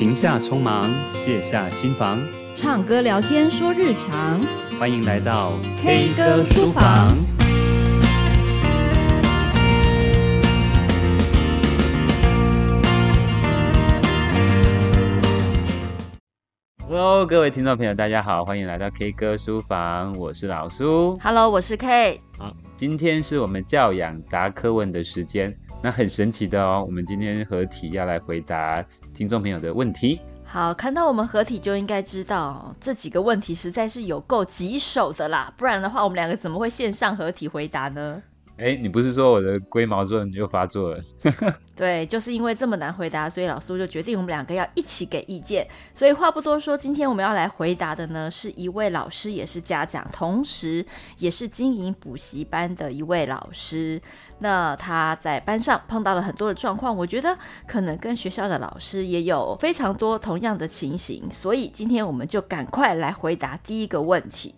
停下匆忙，卸下心防，唱歌聊天说日常。欢迎来到 K 歌书房。Hello，各位听众朋友，大家好，欢迎来到 K 歌书房，我是老苏。Hello，我是 K。好，今天是我们教养答科问的时间。那很神奇的哦，我们今天合体要来回答听众朋友的问题。好，看到我们合体就应该知道这几个问题实在是有够棘手的啦，不然的话我们两个怎么会线上合体回答呢？哎，你不是说我的龟毛症又发作了？对，就是因为这么难回答，所以老苏就决定我们两个要一起给意见。所以话不多说，今天我们要来回答的呢，是一位老师，也是家长，同时也是经营补习班的一位老师。那他在班上碰到了很多的状况，我觉得可能跟学校的老师也有非常多同样的情形，所以今天我们就赶快来回答第一个问题。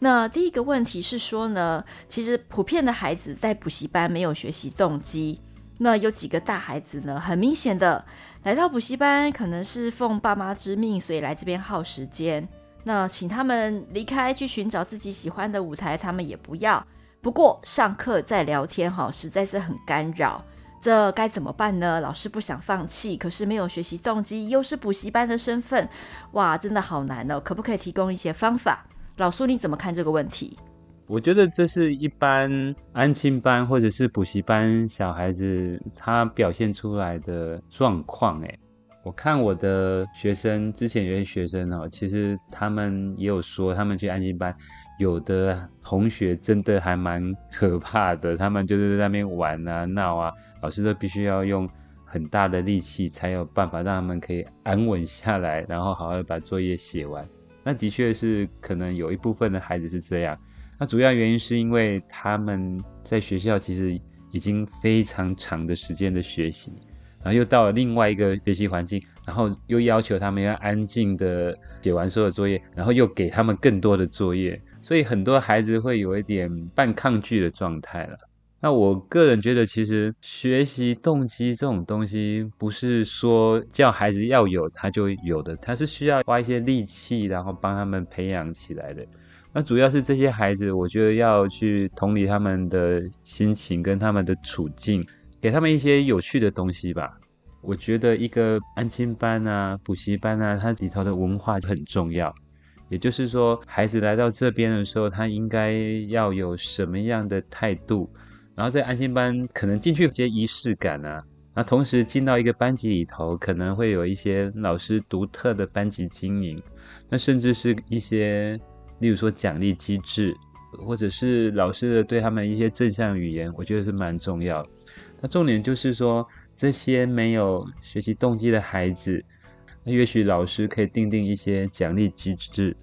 那第一个问题是说呢，其实普遍的孩子在补习班没有学习动机。那有几个大孩子呢，很明显的来到补习班，可能是奉爸妈之命，所以来这边耗时间。那请他们离开去寻找自己喜欢的舞台，他们也不要。不过上课在聊天哈，实在是很干扰。这该怎么办呢？老师不想放弃，可是没有学习动机，又是补习班的身份，哇，真的好难哦。可不可以提供一些方法？老苏，你怎么看这个问题？我觉得这是一般安亲班或者是补习班小孩子他表现出来的状况。哎，我看我的学生之前有些学生哦，其实他们也有说，他们去安亲班，有的同学真的还蛮可怕的。他们就是在那边玩啊闹啊，老师都必须要用很大的力气，才有办法让他们可以安稳下来，然后好好把作业写完。那的确是可能有一部分的孩子是这样，那主要原因是因为他们在学校其实已经非常长的时间的学习，然后又到了另外一个学习环境，然后又要求他们要安静的写完所有作业，然后又给他们更多的作业，所以很多孩子会有一点半抗拒的状态了。那我个人觉得，其实学习动机这种东西，不是说叫孩子要有他就有的，他是需要花一些力气，然后帮他们培养起来的。那主要是这些孩子，我觉得要去同理他们的心情跟他们的处境，给他们一些有趣的东西吧。我觉得一个安亲班啊、补习班啊，它里头的文化很重要。也就是说，孩子来到这边的时候，他应该要有什么样的态度？然后在安心班可能进去有些仪式感啊，那同时进到一个班级里头，可能会有一些老师独特的班级经营，那甚至是一些，例如说奖励机制，或者是老师的对他们一些正向语言，我觉得是蛮重要。那重点就是说，这些没有学习动机的孩子，那也许老师可以订定一些奖励机制，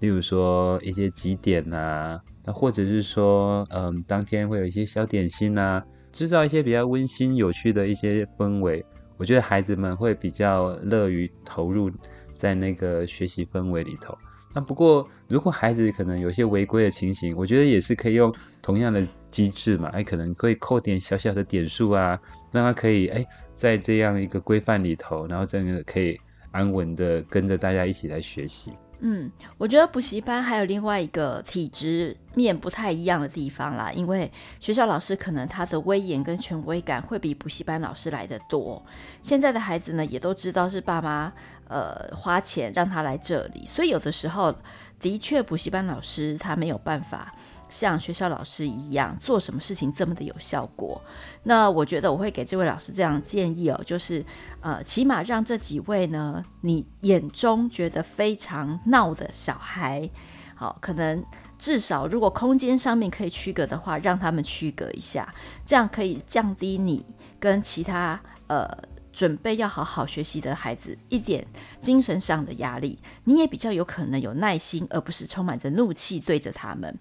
例如说一些几点啊。那或者是说，嗯，当天会有一些小点心啊，制造一些比较温馨有趣的一些氛围，我觉得孩子们会比较乐于投入在那个学习氛围里头。那不过，如果孩子可能有些违规的情形，我觉得也是可以用同样的机制嘛，哎，可能会扣点小小的点数啊，让他可以哎，在这样一个规范里头，然后真的可以安稳的跟着大家一起来学习。嗯，我觉得补习班还有另外一个体制面不太一样的地方啦，因为学校老师可能他的威严跟权威感会比补习班老师来的多。现在的孩子呢，也都知道是爸妈呃花钱让他来这里，所以有的时候的确补习班老师他没有办法。像学校老师一样做什么事情这么的有效果？那我觉得我会给这位老师这样建议哦，就是呃，起码让这几位呢，你眼中觉得非常闹的小孩，好，可能至少如果空间上面可以区隔的话，让他们区隔一下，这样可以降低你跟其他呃准备要好好学习的孩子一点精神上的压力，你也比较有可能有耐心，而不是充满着怒气对着他们。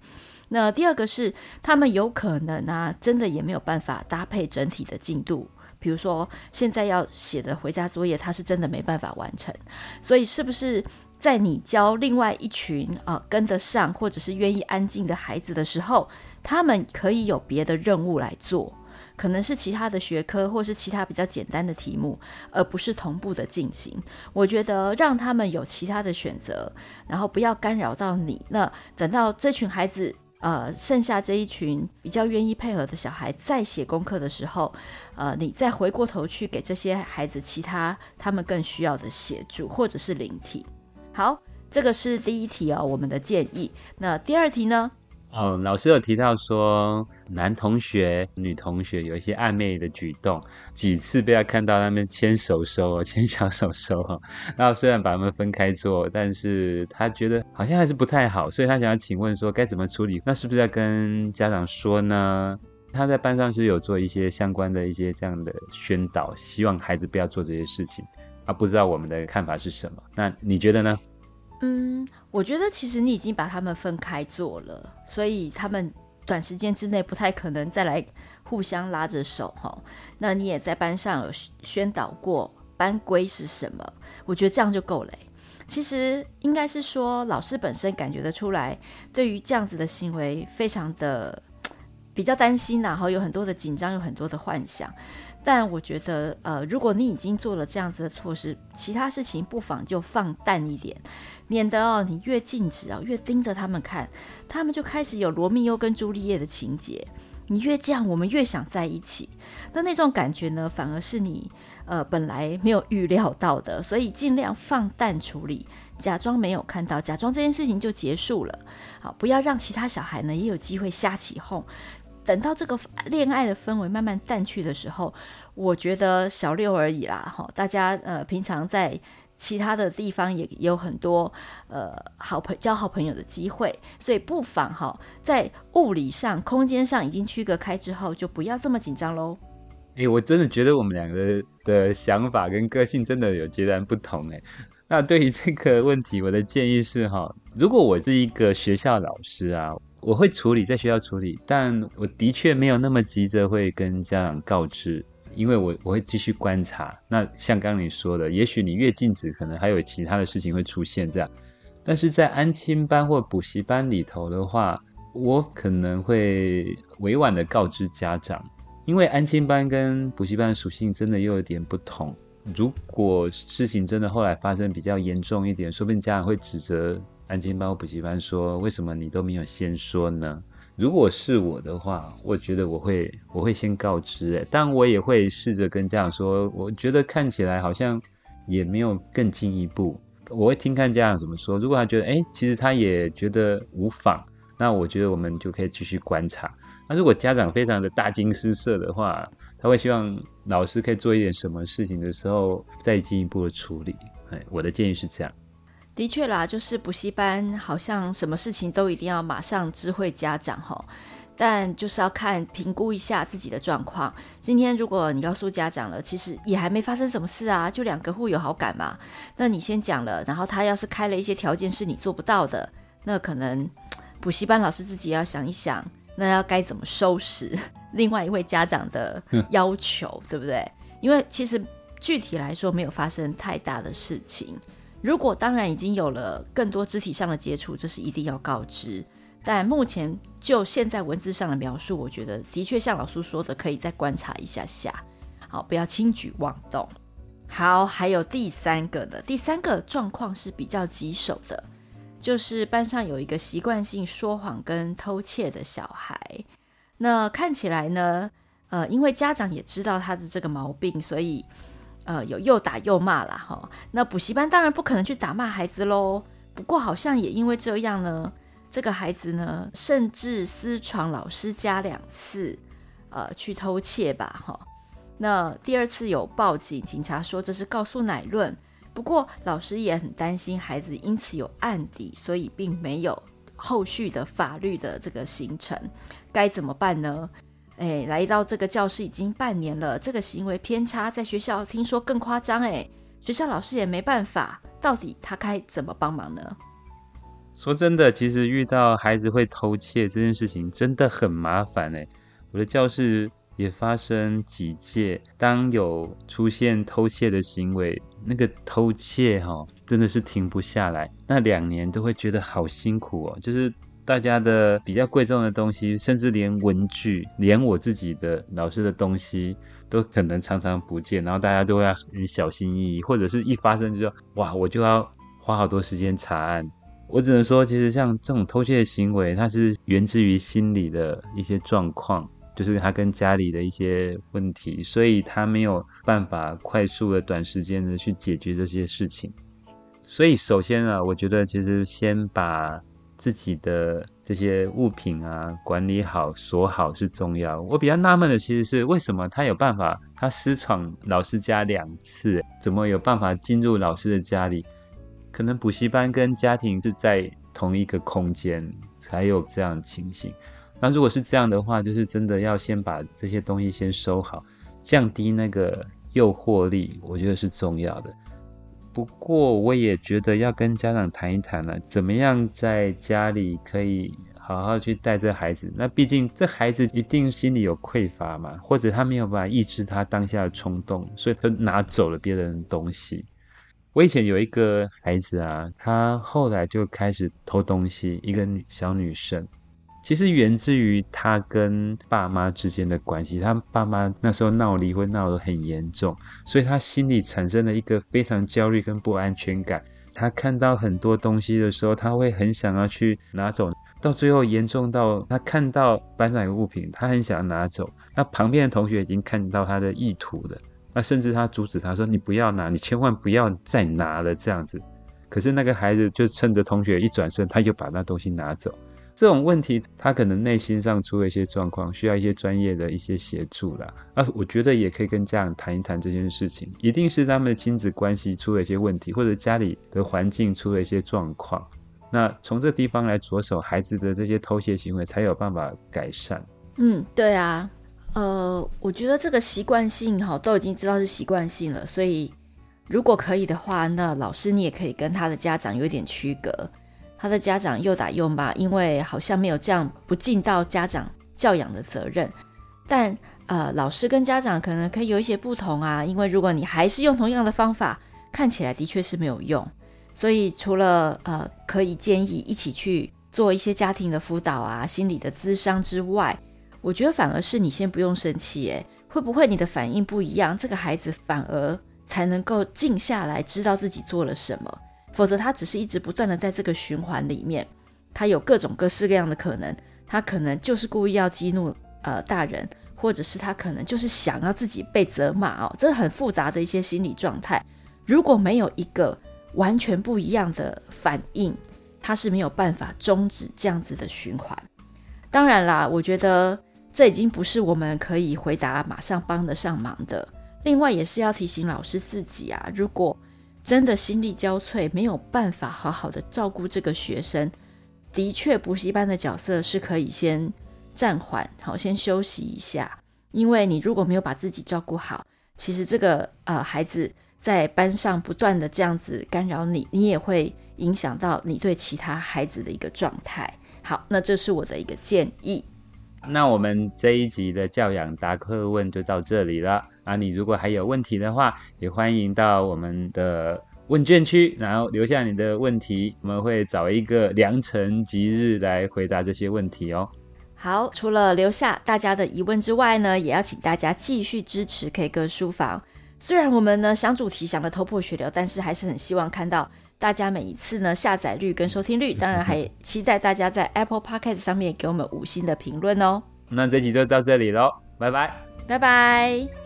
那第二个是，他们有可能啊，真的也没有办法搭配整体的进度。比如说，现在要写的回家作业，他是真的没办法完成。所以，是不是在你教另外一群啊、跟得上或者是愿意安静的孩子的时候，他们可以有别的任务来做？可能是其他的学科，或是其他比较简单的题目，而不是同步的进行。我觉得让他们有其他的选择，然后不要干扰到你。那等到这群孩子，呃，剩下这一群比较愿意配合的小孩在写功课的时候，呃，你再回过头去给这些孩子其他他们更需要的协助，或者是灵体。好，这个是第一题哦，我们的建议。那第二题呢？哦，老师有提到说，男同学、女同学有一些暧昧的举动，几次被他看到他们牵手手哦，牵小手手哦。然后虽然把他们分开坐，但是他觉得好像还是不太好，所以他想要请问说该怎么处理？那是不是要跟家长说呢？他在班上是有做一些相关的一些这样的宣导，希望孩子不要做这些事情。啊，不知道我们的看法是什么？那你觉得呢？嗯，我觉得其实你已经把他们分开做了，所以他们短时间之内不太可能再来互相拉着手哈。那你也在班上有宣导过班规是什么？我觉得这样就够了。其实应该是说，老师本身感觉得出来，对于这样子的行为非常的比较担心，然后有很多的紧张，有很多的幻想。但我觉得，呃，如果你已经做了这样子的措施，其他事情不妨就放淡一点，免得哦，你越禁止哦，越盯着他们看，他们就开始有罗密欧跟朱丽叶的情节。你越这样，我们越想在一起。那那种感觉呢，反而是你呃本来没有预料到的。所以尽量放淡处理，假装没有看到，假装这件事情就结束了。好，不要让其他小孩呢也有机会瞎起哄。等到这个恋爱的氛围慢慢淡去的时候，我觉得小六而已啦，哈，大家呃平常在其他的地方也有很多呃好朋交好朋友的机会，所以不妨哈在物理上、空间上已经区隔开之后，就不要这么紧张喽。哎，我真的觉得我们两个的想法跟个性真的有截然不同哎。那对于这个问题，我的建议是哈，如果我是一个学校老师啊。我会处理，在学校处理，但我的确没有那么急着会跟家长告知，因为我我会继续观察。那像刚刚你说的，也许你越禁止，可能还有其他的事情会出现这样。但是在安亲班或补习班里头的话，我可能会委婉的告知家长，因为安亲班跟补习班的属性真的又有点不同。如果事情真的后来发生比较严重一点，说不定家长会指责。安亲班补习班说：“为什么你都没有先说呢？”如果是我的话，我觉得我会我会先告知，诶，但我也会试着跟家长说，我觉得看起来好像也没有更进一步，我会听看家长怎么说。如果他觉得，诶，其实他也觉得无妨，那我觉得我们就可以继续观察。那如果家长非常的大惊失色的话，他会希望老师可以做一点什么事情的时候再进一步的处理。哎，我的建议是这样。的确啦，就是补习班好像什么事情都一定要马上知会家长吼，但就是要看评估一下自己的状况。今天如果你告诉家长了，其实也还没发生什么事啊，就两个互有好感嘛。那你先讲了，然后他要是开了一些条件是你做不到的，那可能补习班老师自己要想一想，那要该怎么收拾另外一位家长的要求，嗯、对不对？因为其实具体来说没有发生太大的事情。如果当然已经有了更多肢体上的接触，这是一定要告知。但目前就现在文字上的描述，我觉得的确像老师说的，可以再观察一下下，好，不要轻举妄动。好，还有第三个的，第三个状况是比较棘手的，就是班上有一个习惯性说谎跟偷窃的小孩。那看起来呢，呃，因为家长也知道他的这个毛病，所以。呃，有又打又骂啦。哈。那补习班当然不可能去打骂孩子喽。不过好像也因为这样呢，这个孩子呢，甚至私闯老师家两次，呃，去偷窃吧，哈。那第二次有报警，警察说这是告诉乃论。不过老师也很担心孩子因此有案底，所以并没有后续的法律的这个行程。该怎么办呢？哎，来到这个教室已经半年了，这个行为偏差在学校听说更夸张。哎，学校老师也没办法，到底他该怎么帮忙呢？说真的，其实遇到孩子会偷窃这件事情真的很麻烦。哎，我的教室也发生几届，当有出现偷窃的行为，那个偷窃哈、真的是停不下来，那两年都会觉得好辛苦哦，就是。大家的比较贵重的东西，甚至连文具，连我自己的老师的东西，都可能常常不见，然后大家都要很小心翼翼，或者是一发生就说哇，我就要花好多时间查案。我只能说，其实像这种偷窃行为，它是源自于心理的一些状况，就是他跟家里的一些问题，所以他没有办法快速的短时间的去解决这些事情。所以首先啊，我觉得其实先把自己的这些物品啊管理好、锁好是重要。我比较纳闷的其实是为什么他有办法，他私闯老师家两次，怎么有办法进入老师的家里？可能补习班跟家庭是在同一个空间，才有这样的情形。那如果是这样的话，就是真的要先把这些东西先收好，降低那个诱惑力，我觉得是重要的。不过我也觉得要跟家长谈一谈了，怎么样在家里可以好好去带这孩子？那毕竟这孩子一定心里有匮乏嘛，或者他没有办法抑制他当下的冲动，所以他拿走了别人的东西。我以前有一个孩子啊，他后来就开始偷东西，一个小女生。其实源自于他跟爸妈之间的关系，他爸妈那时候闹离婚闹得很严重，所以他心里产生了一个非常焦虑跟不安全感。他看到很多东西的时候，他会很想要去拿走，到最后严重到他看到班上有物品，他很想拿走，那旁边的同学已经看到他的意图了，那甚至他阻止他说：“你不要拿，你千万不要再拿了。”这样子，可是那个孩子就趁着同学一转身，他就把那东西拿走。这种问题，他可能内心上出了一些状况，需要一些专业的一些协助啦。啊，我觉得也可以跟家长谈一谈这件事情，一定是他们的亲子关系出了一些问题，或者家里的环境出了一些状况。那从这地方来着手，孩子的这些偷窃行为才有办法改善。嗯，对啊，呃，我觉得这个习惯性哈，都已经知道是习惯性了，所以如果可以的话，那老师你也可以跟他的家长有点区隔。他的家长又打又骂，因为好像没有这样不尽到家长教养的责任。但呃，老师跟家长可能可以有一些不同啊，因为如果你还是用同样的方法，看起来的确是没有用。所以除了呃可以建议一起去做一些家庭的辅导啊、心理的咨商之外，我觉得反而是你先不用生气，诶，会不会你的反应不一样，这个孩子反而才能够静下来，知道自己做了什么。否则，他只是一直不断的在这个循环里面，他有各种各式各样的可能，他可能就是故意要激怒呃大人，或者是他可能就是想要自己被责骂哦，这很复杂的一些心理状态。如果没有一个完全不一样的反应，他是没有办法终止这样子的循环。当然啦，我觉得这已经不是我们可以回答马上帮得上忙的。另外，也是要提醒老师自己啊，如果真的心力交瘁，没有办法好好的照顾这个学生。的确，补习班的角色是可以先暂缓，好，先休息一下。因为你如果没有把自己照顾好，其实这个呃孩子在班上不断的这样子干扰你，你也会影响到你对其他孩子的一个状态。好，那这是我的一个建议。那我们这一集的教养答客问就到这里了。啊，你如果还有问题的话，也欢迎到我们的问卷区，然后留下你的问题，我们会找一个良辰吉日来回答这些问题哦。好，除了留下大家的疑问之外呢，也要请大家继续支持 K 歌书房。虽然我们呢想主题想的头破血流，但是还是很希望看到大家每一次呢下载率跟收听率，当然还期待大家在 Apple Podcast 上面给我们五星的评论哦。那这集就到这里喽，拜拜，拜拜。